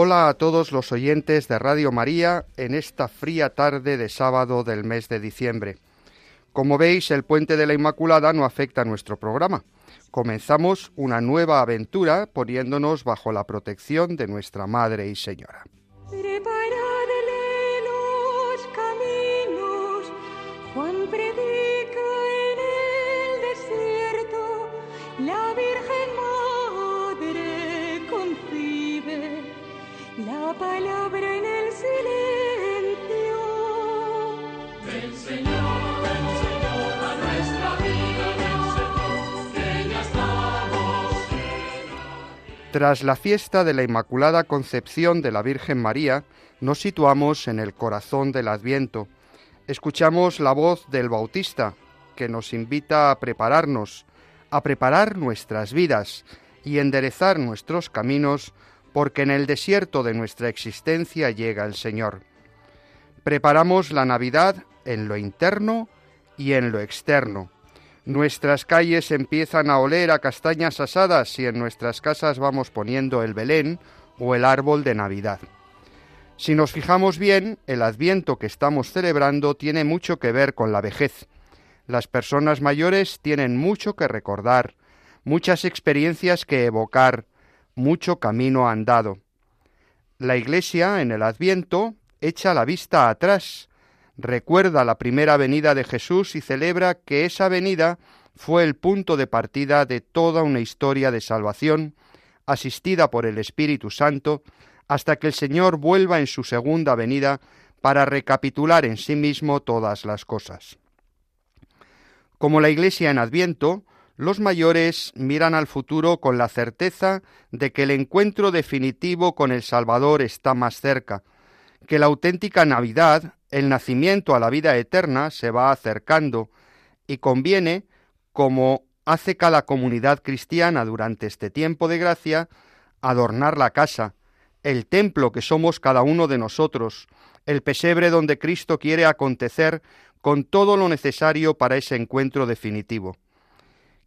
Hola a todos los oyentes de Radio María en esta fría tarde de sábado del mes de diciembre. Como veis, el puente de la Inmaculada no afecta a nuestro programa. Comenzamos una nueva aventura poniéndonos bajo la protección de nuestra Madre y Señora. Tras la fiesta de la Inmaculada Concepción de la Virgen María, nos situamos en el corazón del Adviento. Escuchamos la voz del Bautista, que nos invita a prepararnos, a preparar nuestras vidas y enderezar nuestros caminos, porque en el desierto de nuestra existencia llega el Señor. Preparamos la Navidad en lo interno y en lo externo. Nuestras calles empiezan a oler a castañas asadas y en nuestras casas vamos poniendo el Belén o el árbol de Navidad. Si nos fijamos bien, el adviento que estamos celebrando tiene mucho que ver con la vejez. Las personas mayores tienen mucho que recordar, muchas experiencias que evocar, mucho camino andado. La Iglesia, en el adviento, echa la vista atrás, recuerda la primera venida de Jesús y celebra que esa venida fue el punto de partida de toda una historia de salvación, asistida por el Espíritu Santo, hasta que el Señor vuelva en su segunda venida para recapitular en sí mismo todas las cosas. Como la Iglesia en Adviento, los mayores miran al futuro con la certeza de que el encuentro definitivo con el Salvador está más cerca, que la auténtica Navidad, el nacimiento a la vida eterna, se va acercando, y conviene, como hace cada comunidad cristiana durante este tiempo de gracia, adornar la casa, el templo que somos cada uno de nosotros, el pesebre donde Cristo quiere acontecer con todo lo necesario para ese encuentro definitivo.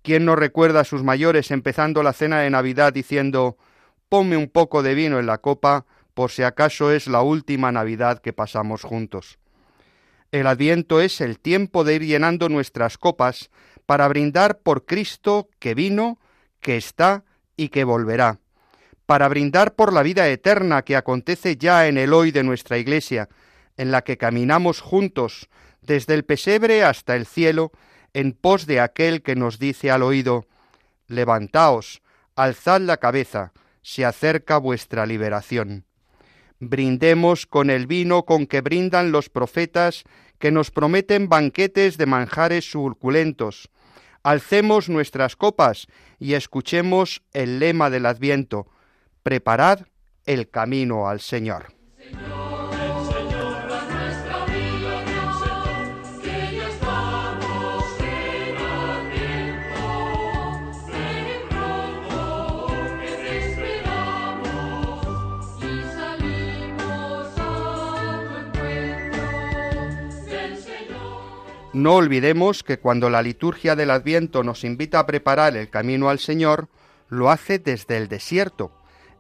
¿Quién no recuerda a sus mayores empezando la cena de Navidad diciendo Ponme un poco de vino en la copa por si acaso es la última Navidad que pasamos juntos? El adviento es el tiempo de ir llenando nuestras copas para brindar por Cristo que vino, que está y que volverá, para brindar por la vida eterna que acontece ya en el hoy de nuestra Iglesia, en la que caminamos juntos desde el pesebre hasta el cielo, en pos de aquel que nos dice al oído Levantaos, alzad la cabeza, se acerca vuestra liberación. Brindemos con el vino con que brindan los profetas que nos prometen banquetes de manjares suculentos. Alcemos nuestras copas y escuchemos el lema del Adviento. Preparad el camino al Señor. No olvidemos que cuando la liturgia del Adviento nos invita a preparar el camino al Señor, lo hace desde el desierto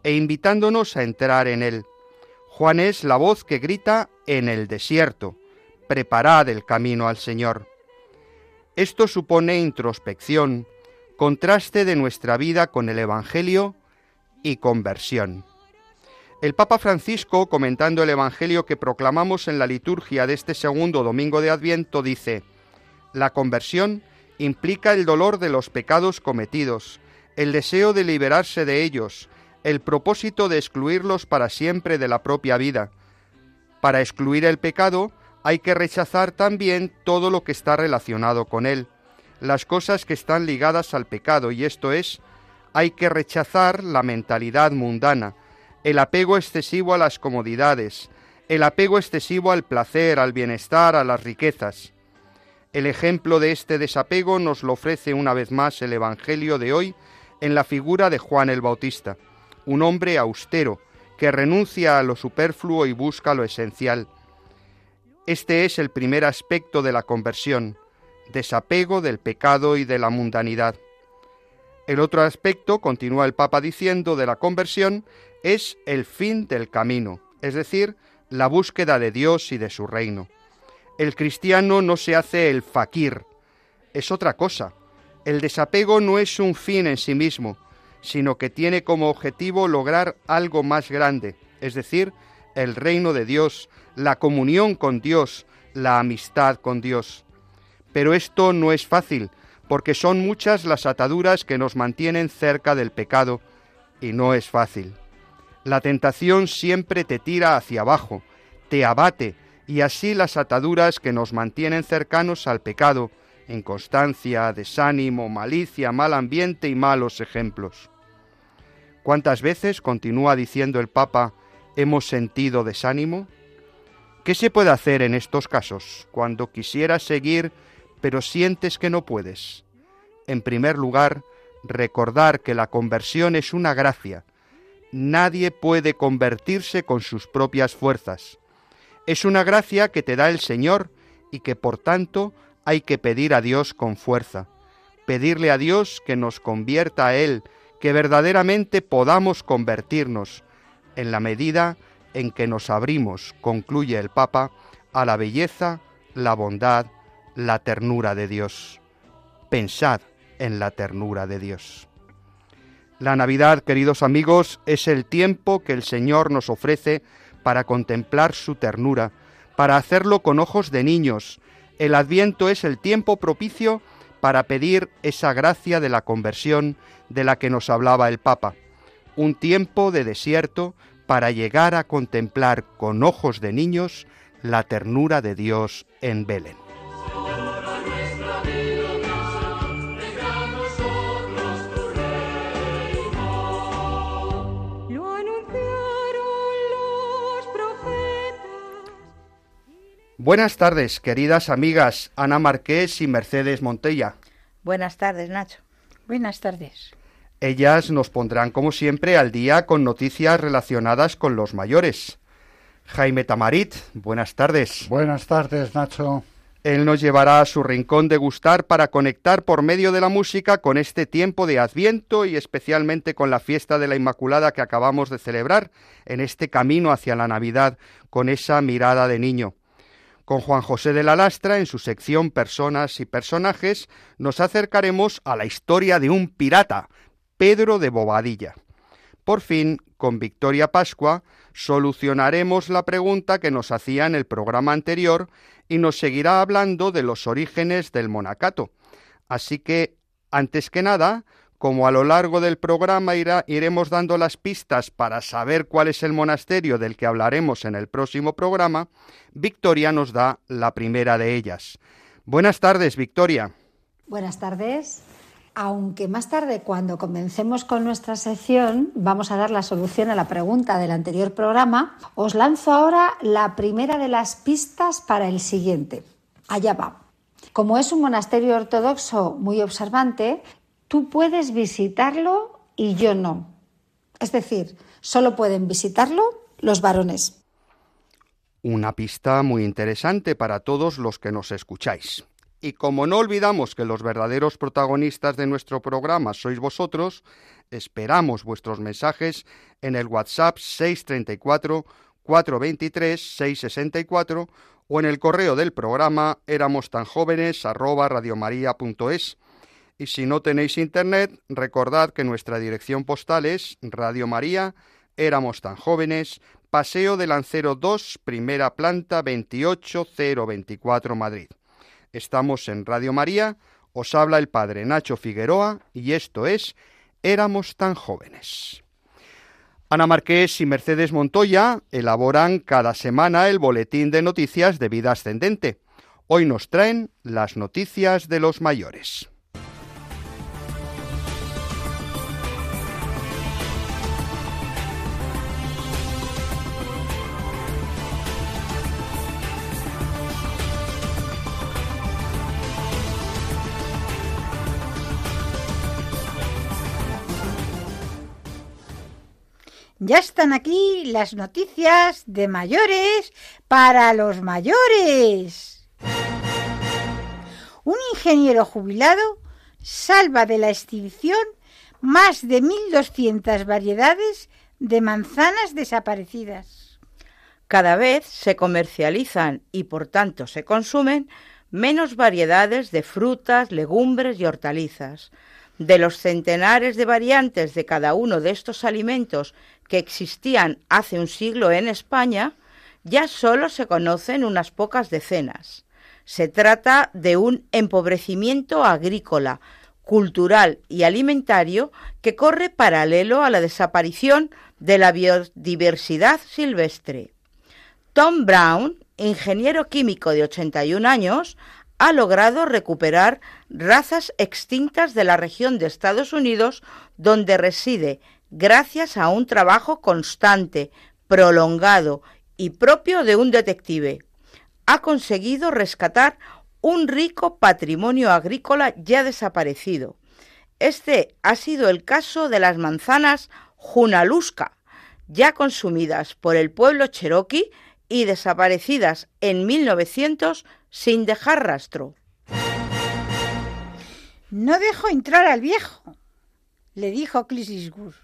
e invitándonos a entrar en él. Juan es la voz que grita en el desierto, preparad el camino al Señor. Esto supone introspección, contraste de nuestra vida con el Evangelio y conversión. El Papa Francisco, comentando el Evangelio que proclamamos en la liturgia de este segundo domingo de Adviento, dice, La conversión implica el dolor de los pecados cometidos, el deseo de liberarse de ellos, el propósito de excluirlos para siempre de la propia vida. Para excluir el pecado hay que rechazar también todo lo que está relacionado con él, las cosas que están ligadas al pecado, y esto es, hay que rechazar la mentalidad mundana, el apego excesivo a las comodidades, el apego excesivo al placer, al bienestar, a las riquezas. El ejemplo de este desapego nos lo ofrece una vez más el Evangelio de hoy en la figura de Juan el Bautista, un hombre austero que renuncia a lo superfluo y busca lo esencial. Este es el primer aspecto de la conversión, desapego del pecado y de la mundanidad. El otro aspecto, continúa el Papa diciendo, de la conversión es el fin del camino, es decir, la búsqueda de Dios y de su reino. El cristiano no se hace el fakir, es otra cosa. El desapego no es un fin en sí mismo, sino que tiene como objetivo lograr algo más grande, es decir, el reino de Dios, la comunión con Dios, la amistad con Dios. Pero esto no es fácil, porque son muchas las ataduras que nos mantienen cerca del pecado, y no es fácil. La tentación siempre te tira hacia abajo, te abate, y así las ataduras que nos mantienen cercanos al pecado, inconstancia, desánimo, malicia, mal ambiente y malos ejemplos. ¿Cuántas veces, continúa diciendo el Papa, hemos sentido desánimo? ¿Qué se puede hacer en estos casos cuando quisieras seguir pero sientes que no puedes? En primer lugar, recordar que la conversión es una gracia. Nadie puede convertirse con sus propias fuerzas. Es una gracia que te da el Señor y que por tanto hay que pedir a Dios con fuerza. Pedirle a Dios que nos convierta a Él, que verdaderamente podamos convertirnos, en la medida en que nos abrimos, concluye el Papa, a la belleza, la bondad, la ternura de Dios. Pensad en la ternura de Dios. La Navidad, queridos amigos, es el tiempo que el Señor nos ofrece para contemplar su ternura, para hacerlo con ojos de niños. El Adviento es el tiempo propicio para pedir esa gracia de la conversión de la que nos hablaba el Papa. Un tiempo de desierto para llegar a contemplar con ojos de niños la ternura de Dios en Belén. Lo anunciaron los profetas. Buenas tardes, queridas amigas Ana Marqués y Mercedes Montella. Buenas tardes, Nacho. Buenas tardes. Ellas nos pondrán, como siempre, al día con noticias relacionadas con los mayores. Jaime Tamarit, buenas tardes. Buenas tardes, Nacho. Él nos llevará a su rincón de gustar para conectar por medio de la música con este tiempo de Adviento y especialmente con la fiesta de la Inmaculada que acabamos de celebrar en este camino hacia la Navidad con esa mirada de niño. Con Juan José de la Lastra, en su sección Personas y Personajes, nos acercaremos a la historia de un pirata, Pedro de Bobadilla. Por fin, con Victoria Pascua, solucionaremos la pregunta que nos hacía en el programa anterior y nos seguirá hablando de los orígenes del monacato. Así que, antes que nada, como a lo largo del programa iremos dando las pistas para saber cuál es el monasterio del que hablaremos en el próximo programa, Victoria nos da la primera de ellas. Buenas tardes, Victoria. Buenas tardes. Aunque más tarde, cuando comencemos con nuestra sección, vamos a dar la solución a la pregunta del anterior programa, os lanzo ahora la primera de las pistas para el siguiente. Allá va. Como es un monasterio ortodoxo muy observante, tú puedes visitarlo y yo no. Es decir, solo pueden visitarlo los varones. Una pista muy interesante para todos los que nos escucháis. Y como no olvidamos que los verdaderos protagonistas de nuestro programa sois vosotros, esperamos vuestros mensajes en el WhatsApp 634 423 664 o en el correo del programa éramos tan jóvenes arroba radiomaria.es. Y si no tenéis internet, recordad que nuestra dirección postal es Radio María, éramos tan jóvenes, Paseo de Lancero 2, primera planta 28024 Madrid. Estamos en Radio María, os habla el padre Nacho Figueroa y esto es Éramos tan jóvenes. Ana Marqués y Mercedes Montoya elaboran cada semana el boletín de noticias de vida ascendente. Hoy nos traen las noticias de los mayores. Ya están aquí las noticias de mayores para los mayores. Un ingeniero jubilado salva de la extinción más de 1.200 variedades de manzanas desaparecidas. Cada vez se comercializan y por tanto se consumen menos variedades de frutas, legumbres y hortalizas. De los centenares de variantes de cada uno de estos alimentos que existían hace un siglo en España, ya solo se conocen unas pocas decenas. Se trata de un empobrecimiento agrícola, cultural y alimentario que corre paralelo a la desaparición de la biodiversidad silvestre. Tom Brown, ingeniero químico de 81 años, ha logrado recuperar razas extintas de la región de Estados Unidos donde reside gracias a un trabajo constante, prolongado y propio de un detective. Ha conseguido rescatar un rico patrimonio agrícola ya desaparecido. Este ha sido el caso de las manzanas Junalusca, ya consumidas por el pueblo cherokee y desaparecidas en 1900 sin dejar rastro. No dejo entrar al viejo, le dijo Eastwood.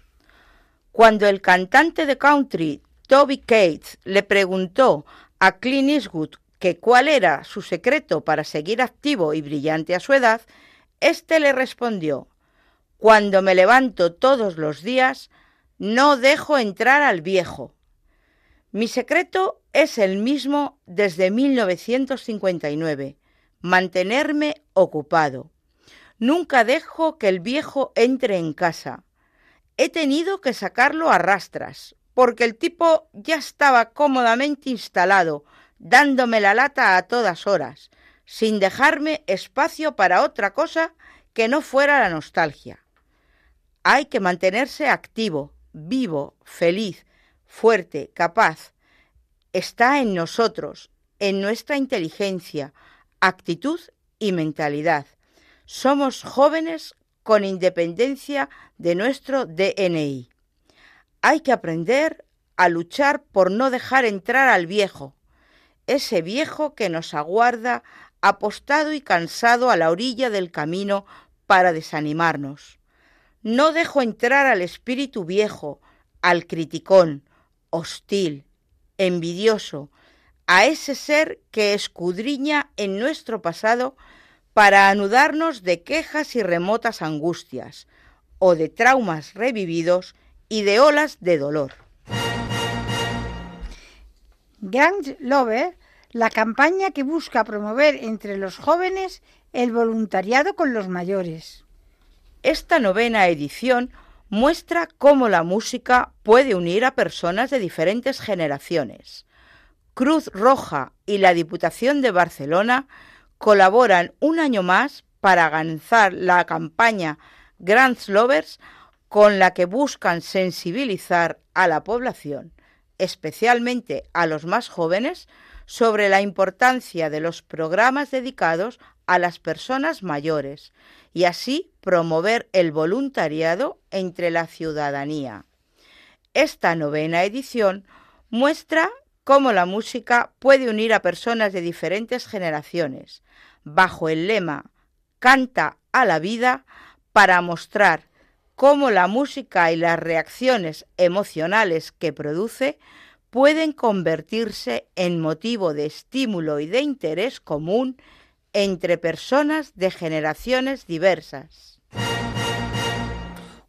Cuando el cantante de country Toby Cates le preguntó a Clint Eastwood que cuál era su secreto para seguir activo y brillante a su edad, éste le respondió Cuando me levanto todos los días, no dejo entrar al viejo. Mi secreto es el mismo desde 1959, mantenerme ocupado. Nunca dejo que el viejo entre en casa. He tenido que sacarlo a rastras, porque el tipo ya estaba cómodamente instalado, dándome la lata a todas horas, sin dejarme espacio para otra cosa que no fuera la nostalgia. Hay que mantenerse activo, vivo, feliz, fuerte, capaz, está en nosotros, en nuestra inteligencia, actitud y mentalidad. Somos jóvenes con independencia de nuestro DNI. Hay que aprender a luchar por no dejar entrar al viejo, ese viejo que nos aguarda apostado y cansado a la orilla del camino para desanimarnos. No dejo entrar al espíritu viejo, al criticón, hostil, envidioso, a ese ser que escudriña en nuestro pasado para anudarnos de quejas y remotas angustias, o de traumas revividos y de olas de dolor. Grand Lover, la campaña que busca promover entre los jóvenes el voluntariado con los mayores. Esta novena edición muestra cómo la música puede unir a personas de diferentes generaciones. Cruz Roja y la Diputación de Barcelona colaboran un año más para organizar la campaña Grants Lovers con la que buscan sensibilizar a la población, especialmente a los más jóvenes, sobre la importancia de los programas dedicados a las personas mayores y así promover el voluntariado entre la ciudadanía. Esta novena edición muestra cómo la música puede unir a personas de diferentes generaciones, bajo el lema Canta a la vida, para mostrar cómo la música y las reacciones emocionales que produce pueden convertirse en motivo de estímulo y de interés común entre personas de generaciones diversas.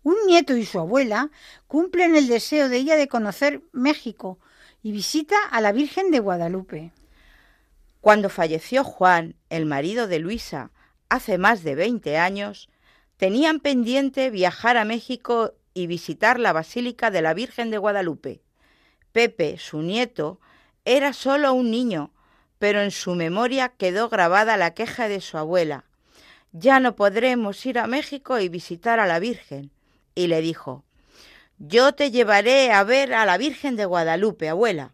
Un nieto y su abuela cumplen el deseo de ella de conocer México y visita a la Virgen de Guadalupe. Cuando falleció Juan, el marido de Luisa, hace más de 20 años, tenían pendiente viajar a México y visitar la Basílica de la Virgen de Guadalupe. Pepe, su nieto, era solo un niño, pero en su memoria quedó grabada la queja de su abuela. Ya no podremos ir a México y visitar a la Virgen. Y le dijo, Yo te llevaré a ver a la Virgen de Guadalupe, abuela.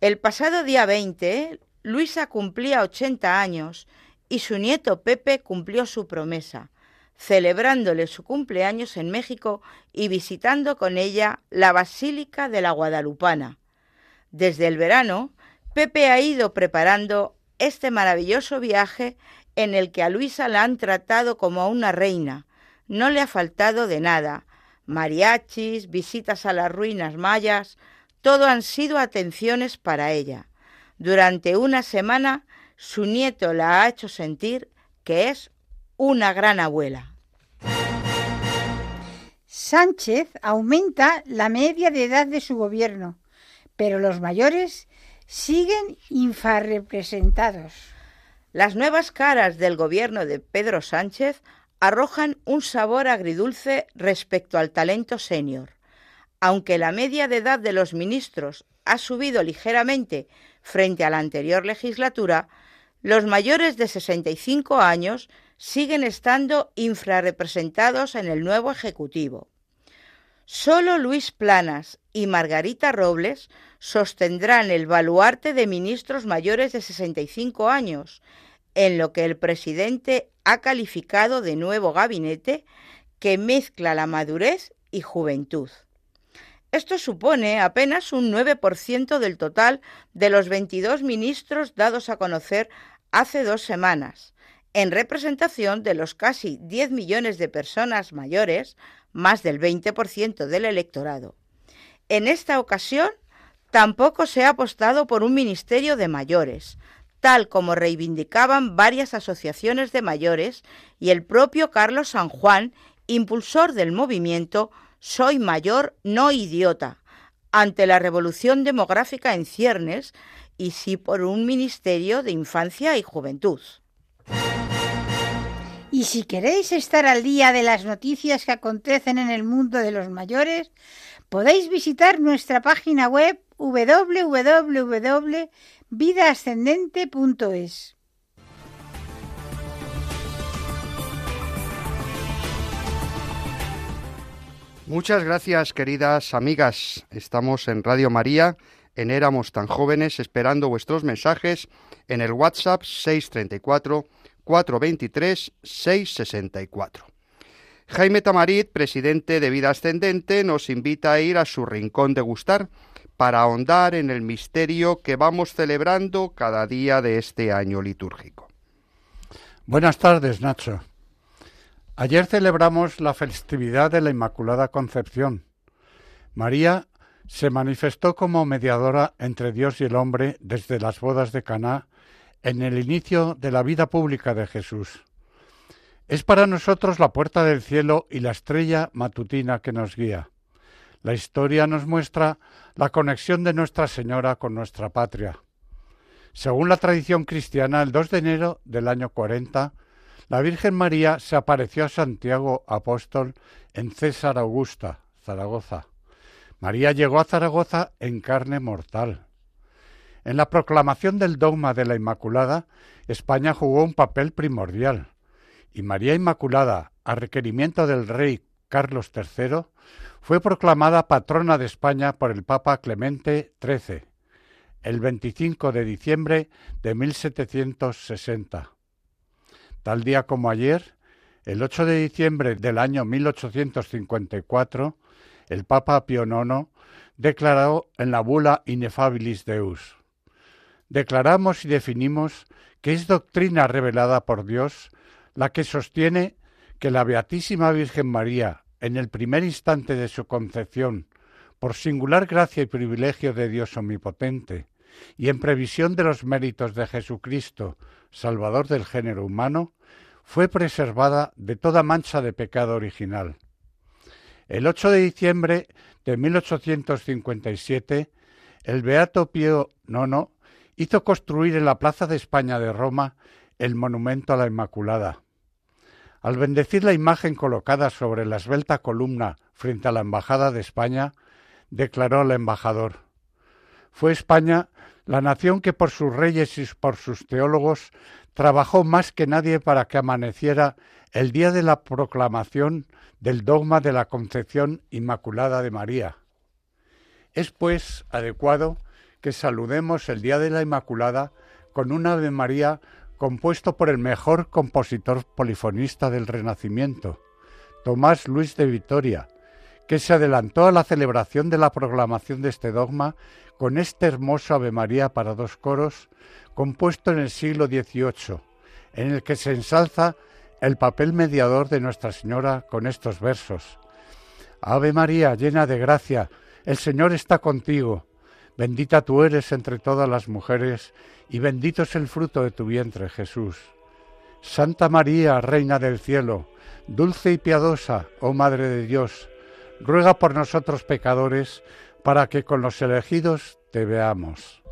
El pasado día 20, Luisa cumplía 80 años y su nieto Pepe cumplió su promesa. celebrándole su cumpleaños en México y visitando con ella la Basílica de la Guadalupana. Desde el verano, Pepe ha ido preparando este maravilloso viaje en el que a Luisa la han tratado como a una reina. No le ha faltado de nada. Mariachis, visitas a las ruinas mayas, todo han sido atenciones para ella. Durante una semana su nieto la ha hecho sentir que es una gran abuela. Sánchez aumenta la media de edad de su gobierno, pero los mayores siguen infrarrepresentados. Las nuevas caras del gobierno de Pedro Sánchez arrojan un sabor agridulce respecto al talento senior. Aunque la media de edad de los ministros ha subido ligeramente frente a la anterior legislatura, los mayores de 65 años siguen estando infrarrepresentados en el nuevo Ejecutivo. Solo Luis Planas y Margarita Robles sostendrán el baluarte de ministros mayores de 65 años, en lo que el presidente ha calificado de nuevo gabinete que mezcla la madurez y juventud. Esto supone apenas un 9% del total de los 22 ministros dados a conocer hace dos semanas, en representación de los casi 10 millones de personas mayores, más del 20% del electorado. En esta ocasión, tampoco se ha apostado por un ministerio de mayores, tal como reivindicaban varias asociaciones de mayores y el propio Carlos San Juan, impulsor del movimiento Soy mayor, no idiota, ante la revolución demográfica en ciernes y sí por un ministerio de infancia y juventud. Y si queréis estar al día de las noticias que acontecen en el mundo de los mayores, podéis visitar nuestra página web www.vidaascendente.es. Muchas gracias, queridas amigas. Estamos en Radio María, en Éramos tan jóvenes, esperando vuestros mensajes en el WhatsApp 634 423 664. Jaime Tamarit, presidente de Vida Ascendente, nos invita a ir a su rincón de gustar para ahondar en el misterio que vamos celebrando cada día de este año litúrgico. Buenas tardes, Nacho. Ayer celebramos la festividad de la Inmaculada Concepción. María se manifestó como mediadora entre Dios y el hombre desde las bodas de Caná en el inicio de la vida pública de Jesús. Es para nosotros la puerta del cielo y la estrella matutina que nos guía. La historia nos muestra la conexión de Nuestra Señora con nuestra patria. Según la tradición cristiana, el 2 de enero del año 40, la Virgen María se apareció a Santiago Apóstol en César Augusta, Zaragoza. María llegó a Zaragoza en carne mortal. En la proclamación del dogma de la Inmaculada, España jugó un papel primordial, y María Inmaculada, a requerimiento del rey Carlos III, fue proclamada patrona de España por el Papa Clemente XIII, el 25 de diciembre de 1760. Tal día como ayer, el 8 de diciembre del año 1854, el Papa Pío IX declaró en la bula Inefabilis Deus declaramos y definimos que es doctrina revelada por Dios la que sostiene que la Beatísima Virgen María, en el primer instante de su concepción, por singular gracia y privilegio de Dios omnipotente, y en previsión de los méritos de Jesucristo, Salvador del género humano, fue preservada de toda mancha de pecado original. El 8 de diciembre de 1857, el Beato Pío IX hizo construir en la Plaza de España de Roma el monumento a la Inmaculada. Al bendecir la imagen colocada sobre la esbelta columna frente a la Embajada de España, declaró al embajador Fue España la nación que por sus reyes y por sus teólogos trabajó más que nadie para que amaneciera el día de la proclamación del dogma de la Concepción Inmaculada de María. Es, pues, adecuado que saludemos el Día de la Inmaculada con una Ave María compuesto por el mejor compositor polifonista del Renacimiento, Tomás Luis de Vitoria, que se adelantó a la celebración de la proclamación de este dogma con este hermoso Ave María para dos coros, compuesto en el siglo XVIII, en el que se ensalza el papel mediador de Nuestra Señora con estos versos. Ave María, llena de gracia, el Señor está contigo. Bendita tú eres entre todas las mujeres, y bendito es el fruto de tu vientre, Jesús. Santa María, Reina del cielo, dulce y piadosa, oh Madre de Dios, ruega por nosotros pecadores, para que con los elegidos te veamos.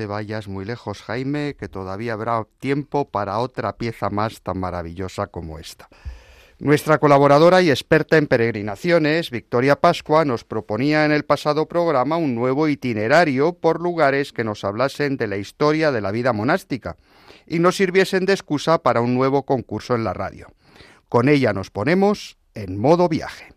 Te vayas muy lejos, Jaime, que todavía habrá tiempo para otra pieza más tan maravillosa como esta. Nuestra colaboradora y experta en peregrinaciones, Victoria Pascua, nos proponía en el pasado programa un nuevo itinerario por lugares que nos hablasen de la historia de la vida monástica y nos sirviesen de excusa para un nuevo concurso en la radio. Con ella nos ponemos en modo viaje.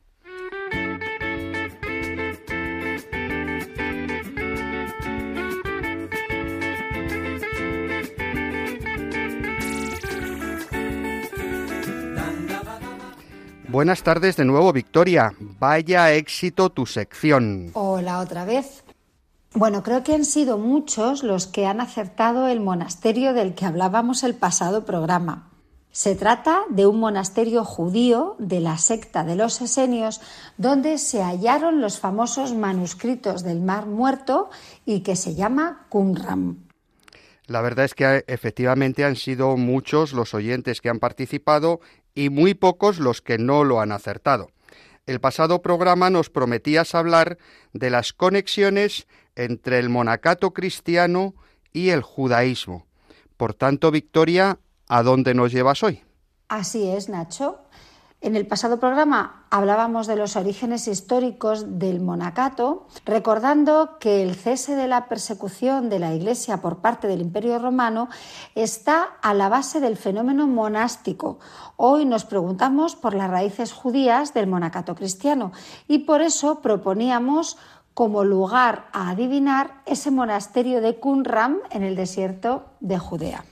Buenas tardes de nuevo, Victoria. Vaya éxito tu sección. Hola otra vez. Bueno, creo que han sido muchos los que han acertado el monasterio del que hablábamos el pasado programa. Se trata de un monasterio judío de la secta de los esenios, donde se hallaron los famosos manuscritos del Mar Muerto y que se llama Qumran. La verdad es que efectivamente han sido muchos los oyentes que han participado y muy pocos los que no lo han acertado. El pasado programa nos prometías hablar de las conexiones entre el monacato cristiano y el judaísmo. Por tanto, Victoria, ¿a dónde nos llevas hoy? Así es, Nacho. En el pasado programa hablábamos de los orígenes históricos del monacato, recordando que el cese de la persecución de la Iglesia por parte del Imperio Romano está a la base del fenómeno monástico. Hoy nos preguntamos por las raíces judías del monacato cristiano y por eso proponíamos como lugar a adivinar ese monasterio de Qumran en el desierto de Judea.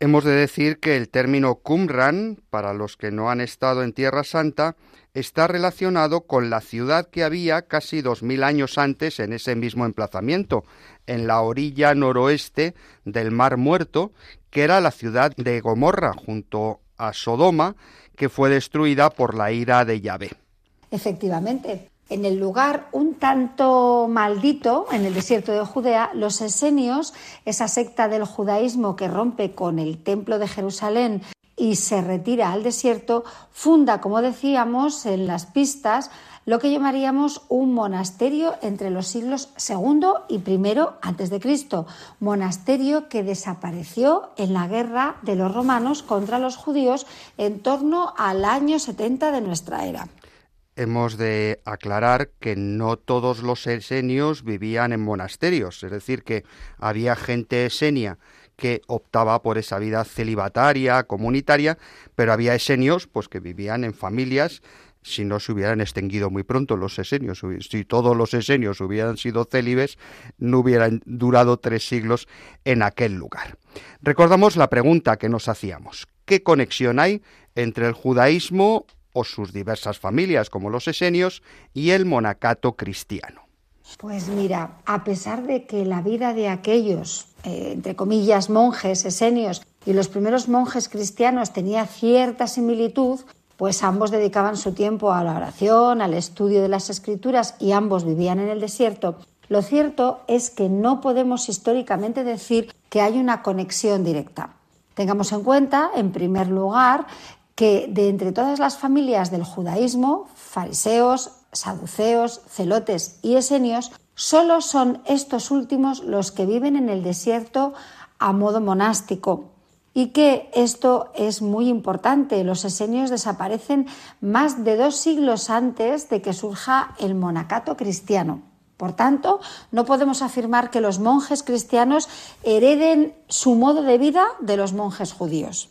Hemos de decir que el término Qumran, para los que no han estado en Tierra Santa, está relacionado con la ciudad que había casi dos mil años antes en ese mismo emplazamiento, en la orilla noroeste del Mar Muerto, que era la ciudad de Gomorra, junto a Sodoma, que fue destruida por la ira de Yahvé. Efectivamente, en el lugar un tanto maldito, en el desierto de Judea, los esenios, esa secta del judaísmo que rompe con el templo de Jerusalén y se retira al desierto, funda, como decíamos en las pistas, lo que llamaríamos un monasterio entre los siglos II y I antes de Cristo, monasterio que desapareció en la guerra de los romanos contra los judíos en torno al año 70 de nuestra era hemos de aclarar que no todos los esenios vivían en monasterios, es decir, que había gente esenia que optaba por esa vida celibataria, comunitaria, pero había esenios pues que vivían en familias si no se hubieran extinguido muy pronto los esenios. Si todos los esenios hubieran sido célibes, no hubieran durado tres siglos en aquel lugar. Recordamos la pregunta que nos hacíamos. ¿Qué conexión hay entre el judaísmo o sus diversas familias, como los esenios, y el monacato cristiano. Pues mira, a pesar de que la vida de aquellos, eh, entre comillas, monjes esenios y los primeros monjes cristianos tenía cierta similitud, pues ambos dedicaban su tiempo a la oración, al estudio de las escrituras y ambos vivían en el desierto, lo cierto es que no podemos históricamente decir que hay una conexión directa. Tengamos en cuenta, en primer lugar, que de entre todas las familias del judaísmo, fariseos, saduceos, celotes y esenios, solo son estos últimos los que viven en el desierto a modo monástico. Y que esto es muy importante. Los esenios desaparecen más de dos siglos antes de que surja el monacato cristiano. Por tanto, no podemos afirmar que los monjes cristianos hereden su modo de vida de los monjes judíos.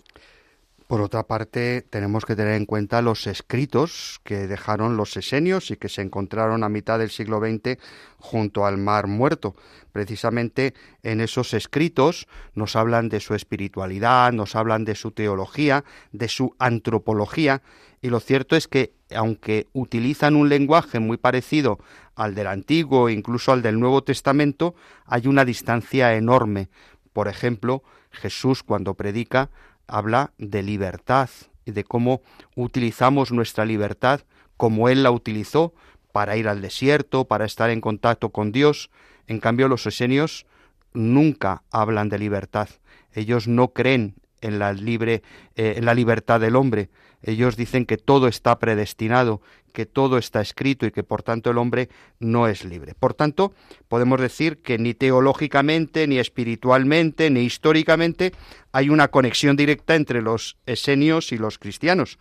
Por otra parte, tenemos que tener en cuenta los escritos que dejaron los esenios y que se encontraron a mitad del siglo XX junto al Mar Muerto. Precisamente en esos escritos nos hablan de su espiritualidad, nos hablan de su teología, de su antropología, y lo cierto es que, aunque utilizan un lenguaje muy parecido al del Antiguo e incluso al del Nuevo Testamento, hay una distancia enorme. Por ejemplo, Jesús cuando predica habla de libertad y de cómo utilizamos nuestra libertad como Él la utilizó para ir al desierto, para estar en contacto con Dios. En cambio, los esenios nunca hablan de libertad. Ellos no creen en la libre, eh, en la libertad del hombre. Ellos dicen que todo está predestinado, que todo está escrito y que por tanto el hombre no es libre. Por tanto, podemos decir que ni teológicamente, ni espiritualmente, ni históricamente hay una conexión directa entre los esenios y los cristianos.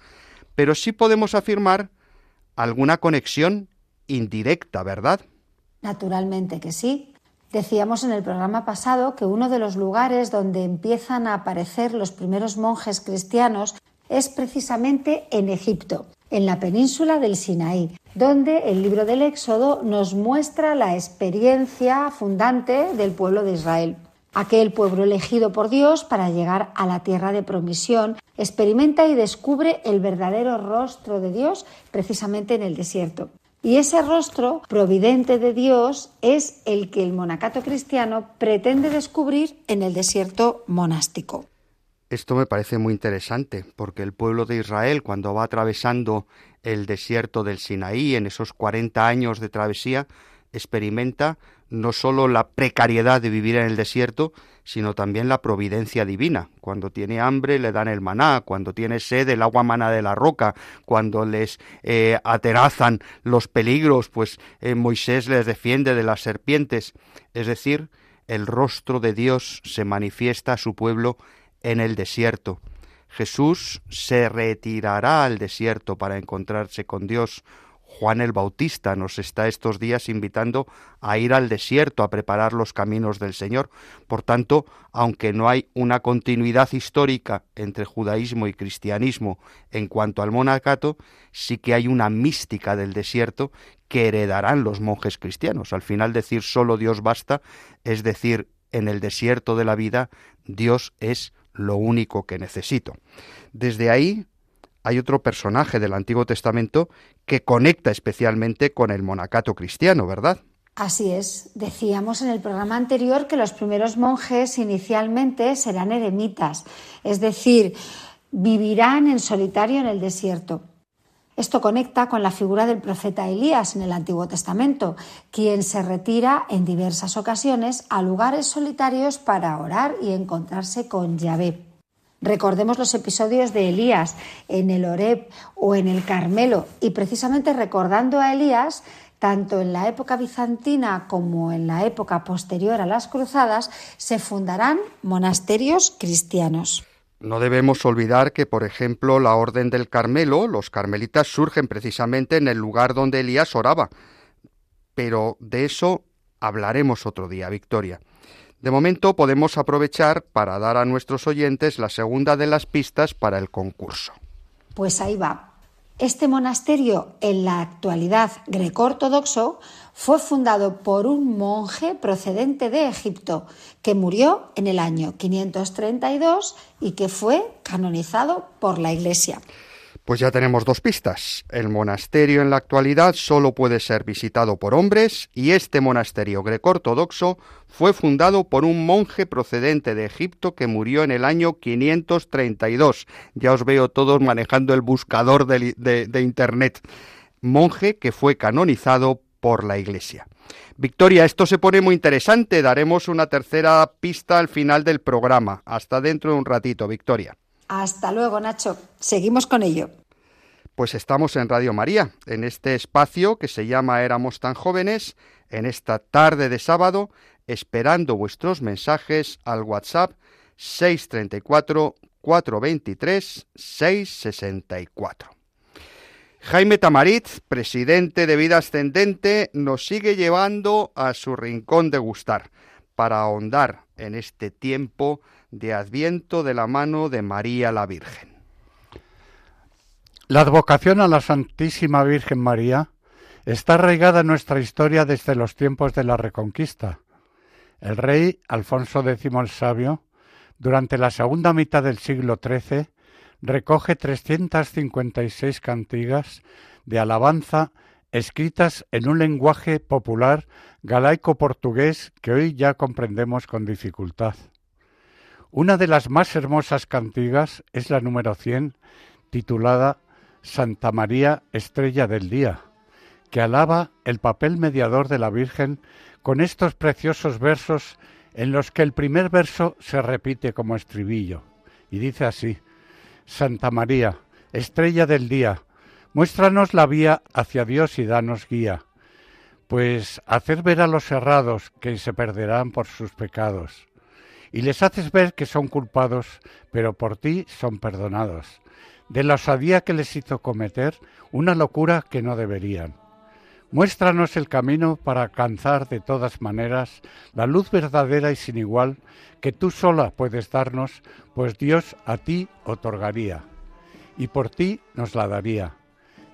Pero sí podemos afirmar alguna conexión indirecta, ¿verdad? Naturalmente que sí. Decíamos en el programa pasado que uno de los lugares donde empiezan a aparecer los primeros monjes cristianos es precisamente en Egipto, en la península del Sinaí, donde el libro del Éxodo nos muestra la experiencia fundante del pueblo de Israel. Aquel pueblo elegido por Dios para llegar a la tierra de promisión experimenta y descubre el verdadero rostro de Dios precisamente en el desierto. Y ese rostro providente de Dios es el que el monacato cristiano pretende descubrir en el desierto monástico. Esto me parece muy interesante, porque el pueblo de Israel, cuando va atravesando el desierto del Sinaí en esos 40 años de travesía, experimenta no sólo la precariedad de vivir en el desierto, sino también la providencia divina. Cuando tiene hambre le dan el maná, cuando tiene sed el agua mana de la roca, cuando les eh, aterazan los peligros, pues eh, Moisés les defiende de las serpientes. Es decir, el rostro de Dios se manifiesta a su pueblo en el desierto. Jesús se retirará al desierto para encontrarse con Dios. Juan el Bautista nos está estos días invitando a ir al desierto a preparar los caminos del Señor. Por tanto, aunque no hay una continuidad histórica entre judaísmo y cristianismo en cuanto al monacato, sí que hay una mística del desierto que heredarán los monjes cristianos. Al final decir solo Dios basta, es decir, en el desierto de la vida, Dios es lo único que necesito. Desde ahí hay otro personaje del Antiguo Testamento que conecta especialmente con el monacato cristiano, ¿verdad? Así es. Decíamos en el programa anterior que los primeros monjes inicialmente serán eremitas, es decir, vivirán en solitario en el desierto. Esto conecta con la figura del profeta Elías en el Antiguo Testamento, quien se retira en diversas ocasiones a lugares solitarios para orar y encontrarse con Yahvé. Recordemos los episodios de Elías en el Horeb o en el Carmelo y precisamente recordando a Elías, tanto en la época bizantina como en la época posterior a las cruzadas, se fundarán monasterios cristianos. No debemos olvidar que, por ejemplo, la Orden del Carmelo, los carmelitas surgen precisamente en el lugar donde Elías oraba. Pero de eso hablaremos otro día, Victoria. De momento podemos aprovechar para dar a nuestros oyentes la segunda de las pistas para el concurso. Pues ahí va. Este monasterio, en la actualidad greco-ortodoxo, fue fundado por un monje procedente de Egipto que murió en el año 532 y que fue canonizado por la Iglesia. Pues ya tenemos dos pistas. El monasterio en la actualidad solo puede ser visitado por hombres y este monasterio greco-ortodoxo fue fundado por un monje procedente de Egipto que murió en el año 532. Ya os veo todos manejando el buscador de, de, de Internet. Monje que fue canonizado por la Iglesia. Victoria, esto se pone muy interesante. Daremos una tercera pista al final del programa. Hasta dentro de un ratito, Victoria. Hasta luego, Nacho. Seguimos con ello. Pues estamos en Radio María, en este espacio que se llama Éramos tan jóvenes, en esta tarde de sábado, esperando vuestros mensajes al WhatsApp 634 423 664. Jaime Tamarit, presidente de Vida Ascendente, nos sigue llevando a su rincón de gustar para ahondar en este tiempo de Adviento de la mano de María la Virgen. La advocación a la Santísima Virgen María está arraigada en nuestra historia desde los tiempos de la Reconquista. El rey Alfonso X el Sabio, durante la segunda mitad del siglo XIII, recoge 356 cantigas de alabanza escritas en un lenguaje popular galaico-portugués que hoy ya comprendemos con dificultad. Una de las más hermosas cantigas es la número 100, titulada Santa María Estrella del Día, que alaba el papel mediador de la Virgen con estos preciosos versos en los que el primer verso se repite como estribillo, y dice así, Santa María, estrella del día, muéstranos la vía hacia Dios y danos guía, pues hacer ver a los errados que se perderán por sus pecados, y les haces ver que son culpados, pero por ti son perdonados, de la osadía que les hizo cometer una locura que no deberían. Muéstranos el camino para alcanzar de todas maneras la luz verdadera y sin igual que tú sola puedes darnos, pues Dios a ti otorgaría, y por ti nos la daría.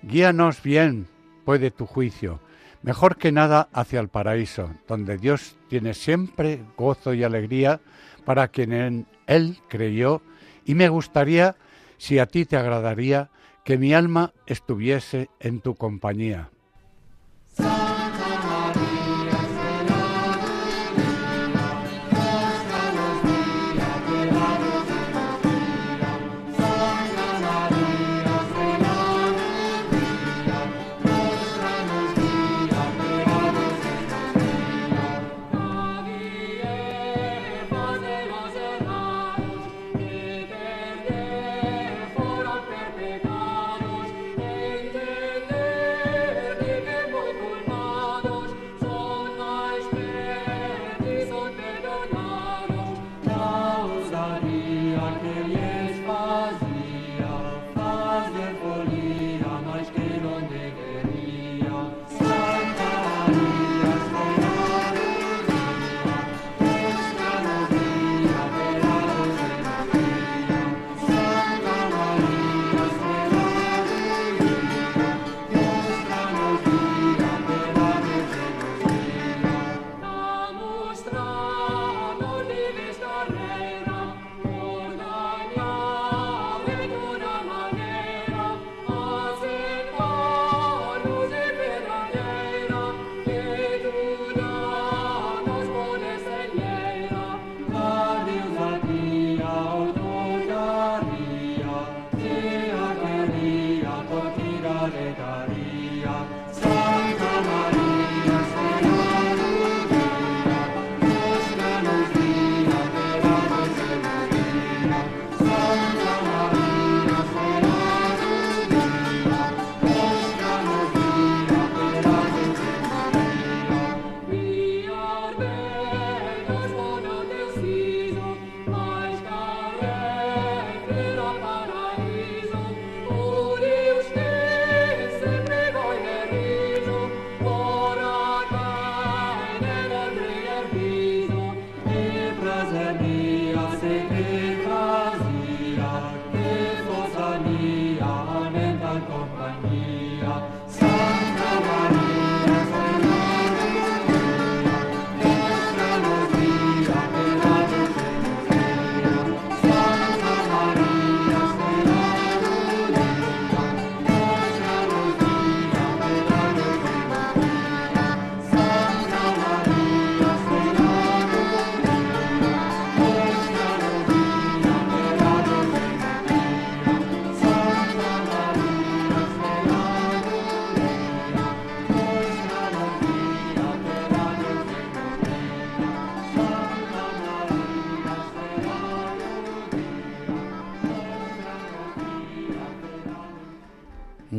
Guíanos bien, puede tu juicio, mejor que nada hacia el paraíso, donde Dios tiene siempre gozo y alegría para quien en Él creyó, y me gustaría, si a ti te agradaría, que mi alma estuviese en tu compañía.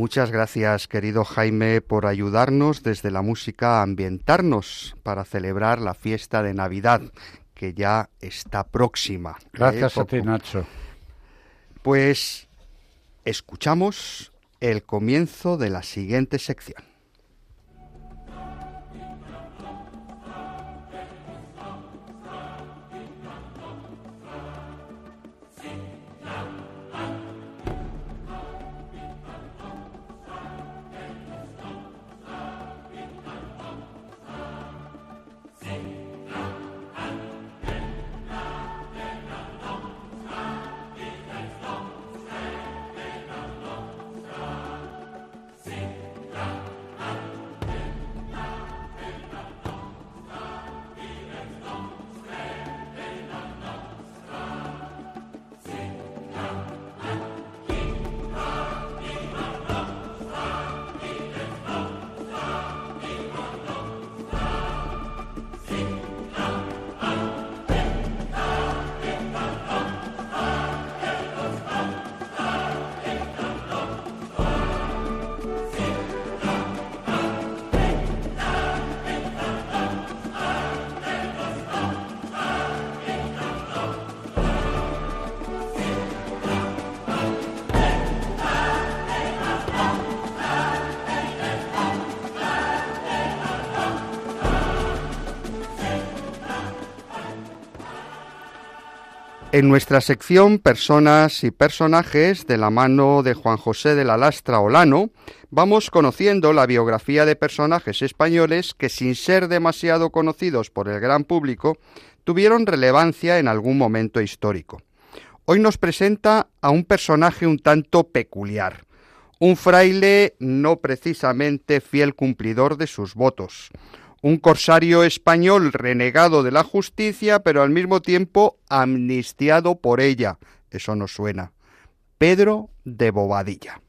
Muchas gracias, querido Jaime, por ayudarnos desde la música a ambientarnos para celebrar la fiesta de Navidad, que ya está próxima. Gracias ¿eh? a ti. Nacho. Pues escuchamos el comienzo de la siguiente sección. En nuestra sección Personas y Personajes, de la mano de Juan José de la Lastra Olano, vamos conociendo la biografía de personajes españoles que, sin ser demasiado conocidos por el gran público, tuvieron relevancia en algún momento histórico. Hoy nos presenta a un personaje un tanto peculiar, un fraile no precisamente fiel cumplidor de sus votos, un corsario español renegado de la justicia, pero al mismo tiempo amnistiado por ella. Eso nos suena. Pedro de Bobadilla.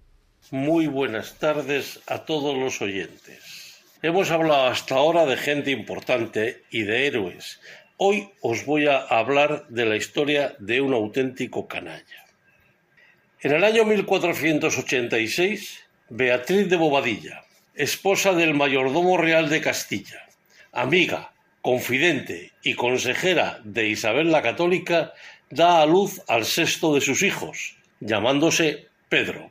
Muy buenas tardes a todos los oyentes. Hemos hablado hasta ahora de gente importante y de héroes. Hoy os voy a hablar de la historia de un auténtico canalla. En el año 1486, Beatriz de Bobadilla, esposa del mayordomo real de Castilla, amiga, confidente y consejera de Isabel la Católica, da a luz al sexto de sus hijos, llamándose Pedro.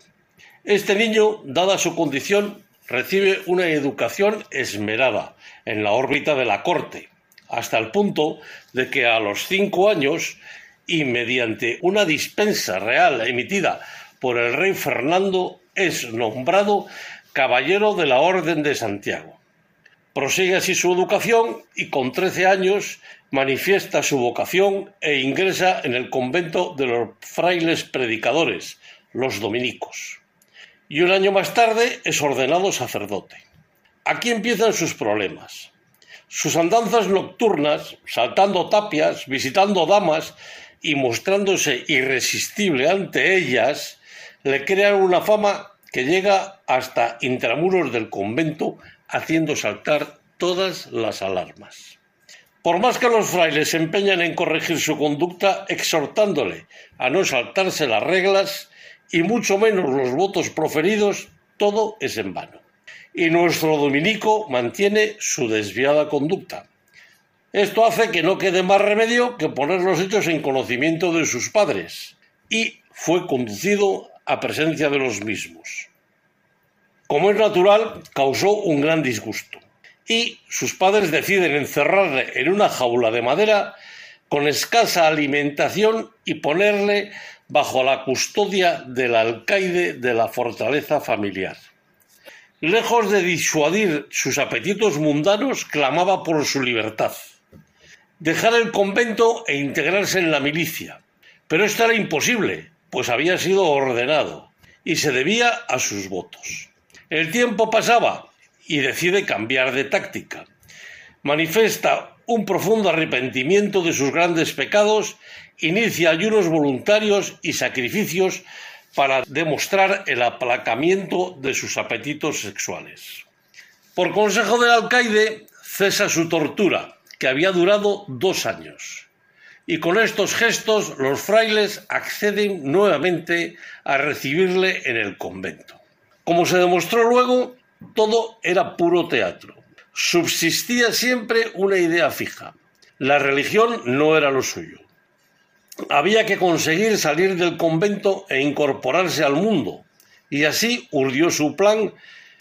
Este niño, dada su condición, recibe una educación esmerada en la órbita de la corte, hasta el punto de que a los cinco años, y mediante una dispensa real emitida por el rey Fernando, es nombrado caballero de la Orden de Santiago. Prosigue así su educación y con trece años manifiesta su vocación e ingresa en el convento de los frailes predicadores, los dominicos. Y un año más tarde es ordenado sacerdote. Aquí empiezan sus problemas. Sus andanzas nocturnas, saltando tapias, visitando damas y mostrándose irresistible ante ellas, le crean una fama que llega hasta intramuros del convento, haciendo saltar todas las alarmas. Por más que los frailes se empeñan en corregir su conducta, exhortándole a no saltarse las reglas y mucho menos los votos proferidos, todo es en vano. Y nuestro dominico mantiene su desviada conducta. Esto hace que no quede más remedio que poner los hechos en conocimiento de sus padres, y fue conducido a presencia de los mismos. Como es natural, causó un gran disgusto y sus padres deciden encerrarle en una jaula de madera con escasa alimentación y ponerle bajo la custodia del alcaide de la fortaleza familiar. Lejos de disuadir sus apetitos mundanos, clamaba por su libertad. Dejar el convento e integrarse en la milicia. Pero esto era imposible, pues había sido ordenado y se debía a sus votos. El tiempo pasaba y decide cambiar de táctica. Manifiesta un profundo arrepentimiento de sus grandes pecados, inicia ayunos voluntarios y sacrificios para demostrar el aplacamiento de sus apetitos sexuales. Por consejo del alcaide, cesa su tortura, que había durado dos años y con estos gestos los frailes acceden nuevamente a recibirle en el convento. Como se demostró luego, todo era puro teatro. Subsistía siempre una idea fija. La religión no era lo suyo. Había que conseguir salir del convento e incorporarse al mundo, y así urdió su plan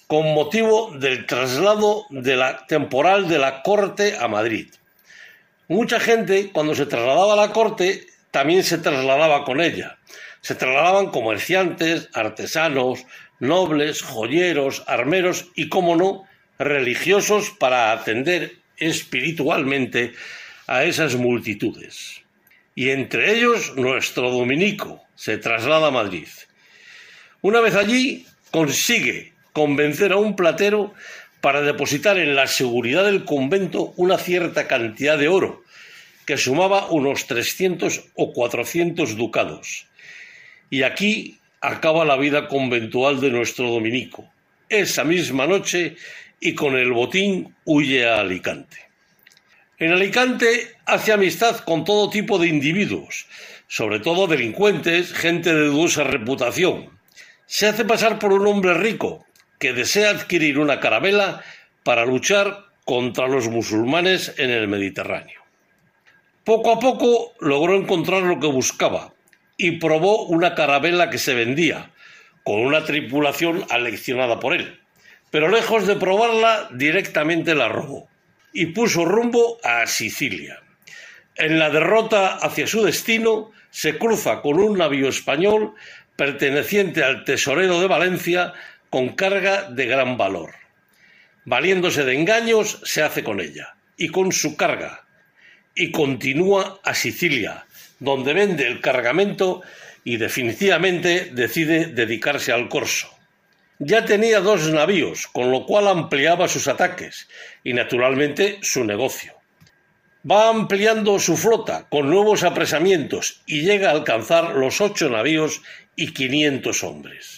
con motivo del traslado de la temporal de la corte a Madrid. Mucha gente, cuando se trasladaba a la corte, también se trasladaba con ella. Se trasladaban comerciantes, artesanos, nobles, joyeros, armeros y, como no, religiosos para atender espiritualmente a esas multitudes. Y entre ellos nuestro dominico se traslada a Madrid. Una vez allí consigue convencer a un platero para depositar en la seguridad del convento una cierta cantidad de oro, que sumaba unos 300 o 400 ducados. Y aquí acaba la vida conventual de nuestro dominico. Esa misma noche y con el botín huye a Alicante. En Alicante hace amistad con todo tipo de individuos, sobre todo delincuentes, gente de dudosa reputación. Se hace pasar por un hombre rico, que desea adquirir una carabela para luchar contra los musulmanes en el Mediterráneo. Poco a poco logró encontrar lo que buscaba y probó una carabela que se vendía, con una tripulación aleccionada por él. Pero lejos de probarla, directamente la robó y puso rumbo a Sicilia. En la derrota hacia su destino, se cruza con un navío español perteneciente al tesorero de Valencia con carga de gran valor. Valiéndose de engaños, se hace con ella y con su carga y continúa a Sicilia, donde vende el cargamento y definitivamente decide dedicarse al corso. Ya tenía dos navíos, con lo cual ampliaba sus ataques y naturalmente su negocio. Va ampliando su flota con nuevos apresamientos y llega a alcanzar los ocho navíos y quinientos hombres.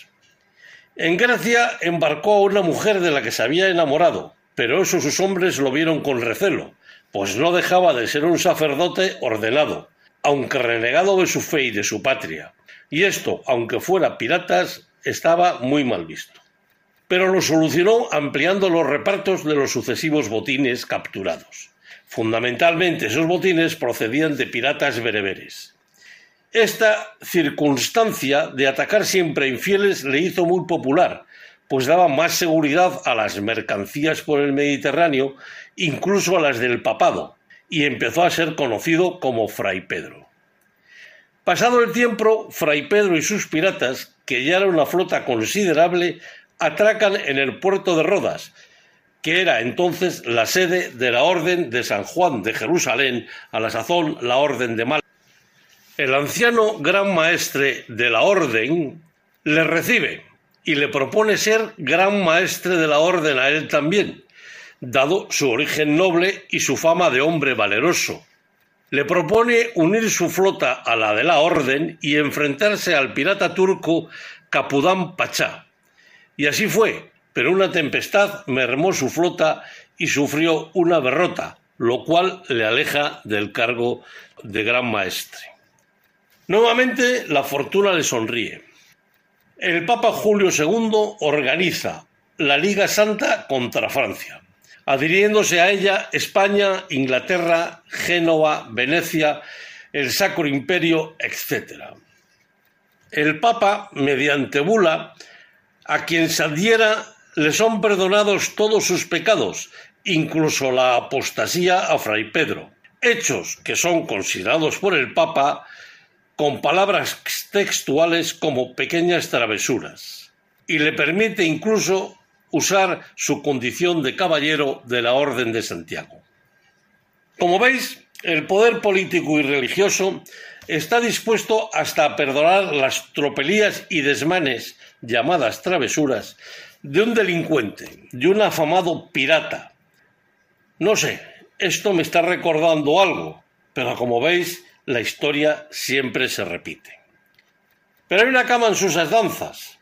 En Grecia embarcó a una mujer de la que se había enamorado, pero eso sus hombres lo vieron con recelo, pues no dejaba de ser un sacerdote ordenado, aunque renegado de su fe y de su patria. Y esto, aunque fuera piratas, estaba muy mal visto. Pero lo solucionó ampliando los repartos de los sucesivos botines capturados. Fundamentalmente esos botines procedían de piratas bereberes. Esta circunstancia de atacar siempre infieles le hizo muy popular, pues daba más seguridad a las mercancías por el Mediterráneo, incluso a las del papado, y empezó a ser conocido como Fray Pedro. Pasado el tiempo, Fray Pedro y sus piratas, que ya era una flota considerable, atracan en el puerto de Rodas, que era entonces la sede de la Orden de San Juan de Jerusalén, a la sazón la Orden de Mal. El anciano gran maestre de la Orden le recibe y le propone ser gran maestre de la Orden a él también, dado su origen noble y su fama de hombre valeroso. Le propone unir su flota a la de la Orden y enfrentarse al pirata turco Capudán Pachá. Y así fue, pero una tempestad mermó su flota y sufrió una derrota, lo cual le aleja del cargo de gran maestre. Nuevamente la fortuna le sonríe. El Papa Julio II organiza la Liga Santa contra Francia, adhiriéndose a ella España, Inglaterra, Génova, Venecia, el Sacro Imperio, etc. El Papa, mediante bula, a quien se adhiera le son perdonados todos sus pecados, incluso la apostasía a Fray Pedro, hechos que son considerados por el Papa con palabras textuales como pequeñas travesuras, y le permite incluso usar su condición de caballero de la Orden de Santiago. Como veis, el poder político y religioso está dispuesto hasta a perdonar las tropelías y desmanes llamadas travesuras de un delincuente, de un afamado pirata. No sé, esto me está recordando algo, pero como veis, la historia siempre se repite. Pero hay una cama en sus danzas.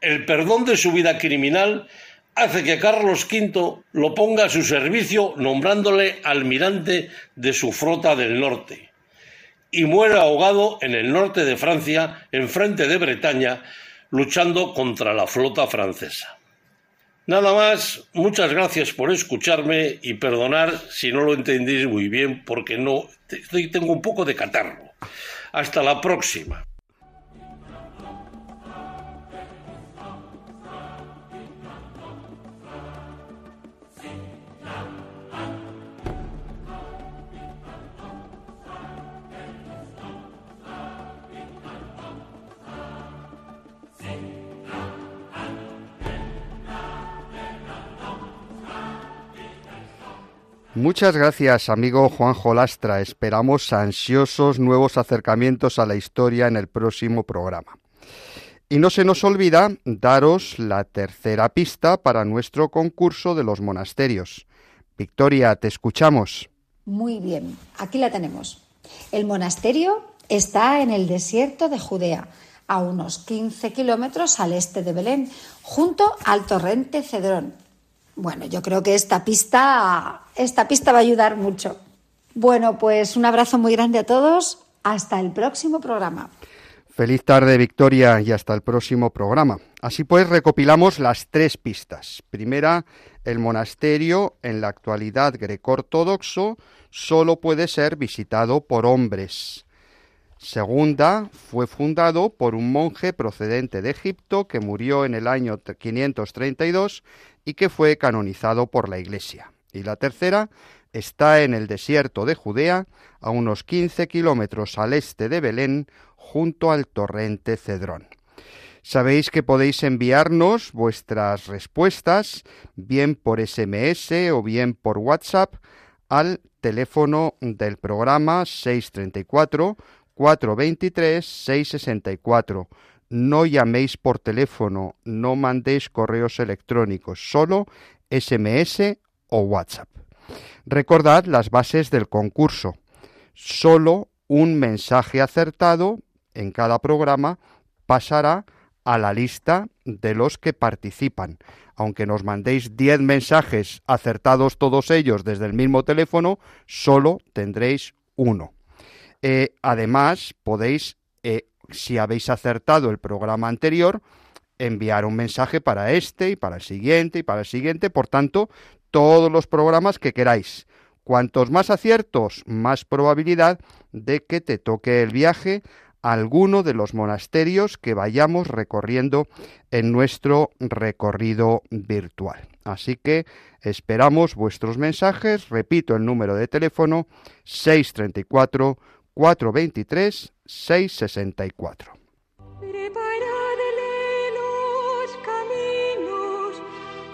El perdón de su vida criminal hace que Carlos V lo ponga a su servicio nombrándole almirante de su flota del norte y muere ahogado en el norte de Francia, en frente de Bretaña, luchando contra la flota francesa. Nada más, muchas gracias por escucharme y perdonar si no lo entendéis muy bien porque no tengo un poco de catarro. Hasta la próxima. Muchas gracias, amigo Juanjo Lastra. Esperamos ansiosos nuevos acercamientos a la historia en el próximo programa. Y no se nos olvida daros la tercera pista para nuestro concurso de los monasterios. Victoria, te escuchamos. Muy bien, aquí la tenemos. El monasterio está en el desierto de Judea, a unos 15 kilómetros al este de Belén, junto al torrente Cedrón, bueno, yo creo que esta pista, esta pista va a ayudar mucho. Bueno, pues un abrazo muy grande a todos. Hasta el próximo programa. Feliz tarde, Victoria, y hasta el próximo programa. Así pues, recopilamos las tres pistas. Primera, el monasterio en la actualidad greco-ortodoxo solo puede ser visitado por hombres. Segunda, fue fundado por un monje procedente de Egipto que murió en el año 532 y que fue canonizado por la Iglesia. Y la tercera, Está en el desierto de Judea, a unos 15 kilómetros al este de Belén, junto al torrente Cedrón. Sabéis que podéis enviarnos vuestras respuestas bien por SMS o bien por WhatsApp al teléfono del programa 634 423 664. No llaméis por teléfono, no mandéis correos electrónicos, solo SMS o WhatsApp. Recordad las bases del concurso. Solo un mensaje acertado en cada programa pasará a la lista de los que participan. Aunque nos mandéis 10 mensajes acertados todos ellos desde el mismo teléfono, solo tendréis uno. Eh, además, podéis, eh, si habéis acertado el programa anterior, enviar un mensaje para este y para el siguiente y para el siguiente. Por tanto, todos los programas que queráis. Cuantos más aciertos, más probabilidad de que te toque el viaje alguno de los monasterios que vayamos recorriendo en nuestro recorrido virtual. Así que esperamos vuestros mensajes. Repito el número de teléfono 634 423 664. los caminos,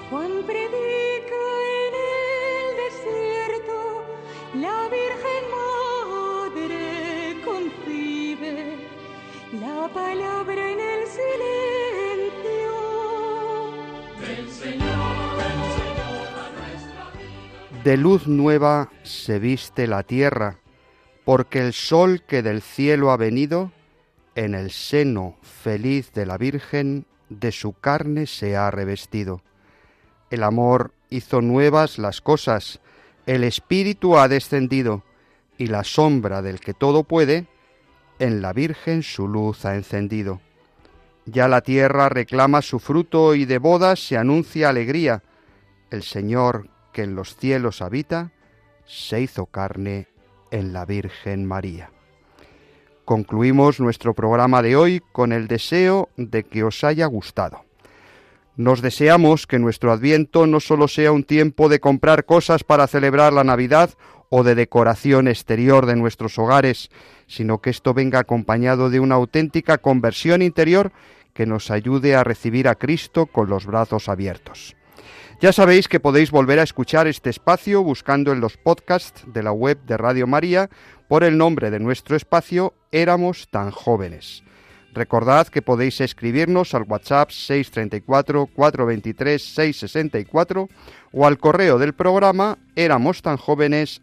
Juan predica en el desierto, la Virgen Madre concibe la palabra en el silencio. Del Señor, De luz nueva se viste la tierra, porque el sol que del cielo ha venido, en el seno feliz de la Virgen, de su carne se ha revestido. El amor hizo nuevas las cosas, el Espíritu ha descendido, y la sombra del que todo puede, en la Virgen su luz ha encendido. Ya la tierra reclama su fruto y de bodas se anuncia alegría. El Señor que en los cielos habita, se hizo carne en la Virgen María. Concluimos nuestro programa de hoy con el deseo de que os haya gustado. Nos deseamos que nuestro adviento no solo sea un tiempo de comprar cosas para celebrar la Navidad o de decoración exterior de nuestros hogares, sino que esto venga acompañado de una auténtica conversión interior que nos ayude a recibir a Cristo con los brazos abiertos. Ya sabéis que podéis volver a escuchar este espacio buscando en los podcasts de la web de Radio María por el nombre de nuestro espacio Éramos tan jóvenes. Recordad que podéis escribirnos al WhatsApp 634 423 664 o al correo del programa éramos tan jóvenes.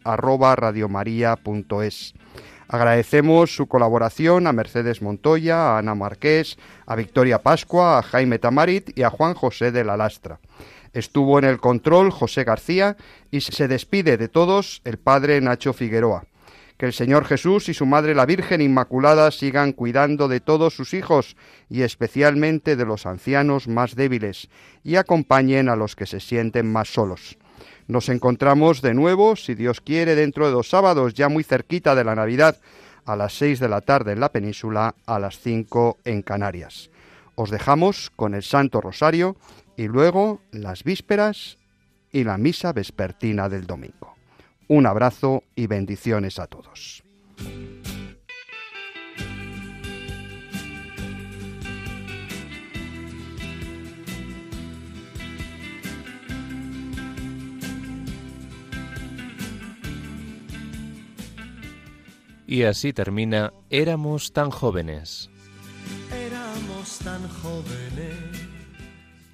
Agradecemos su colaboración a Mercedes Montoya, a Ana Marqués, a Victoria Pascua, a Jaime Tamarit y a Juan José de la Lastra. Estuvo en el control José García y se despide de todos el padre Nacho Figueroa. Que el Señor Jesús y su Madre la Virgen Inmaculada sigan cuidando de todos sus hijos y especialmente de los ancianos más débiles y acompañen a los que se sienten más solos. Nos encontramos de nuevo, si Dios quiere, dentro de dos sábados, ya muy cerquita de la Navidad, a las seis de la tarde en la península, a las cinco en Canarias. Os dejamos con el Santo Rosario y luego las vísperas y la misa vespertina del domingo. Un abrazo y bendiciones a todos. Y así termina Éramos tan jóvenes. Éramos tan jóvenes.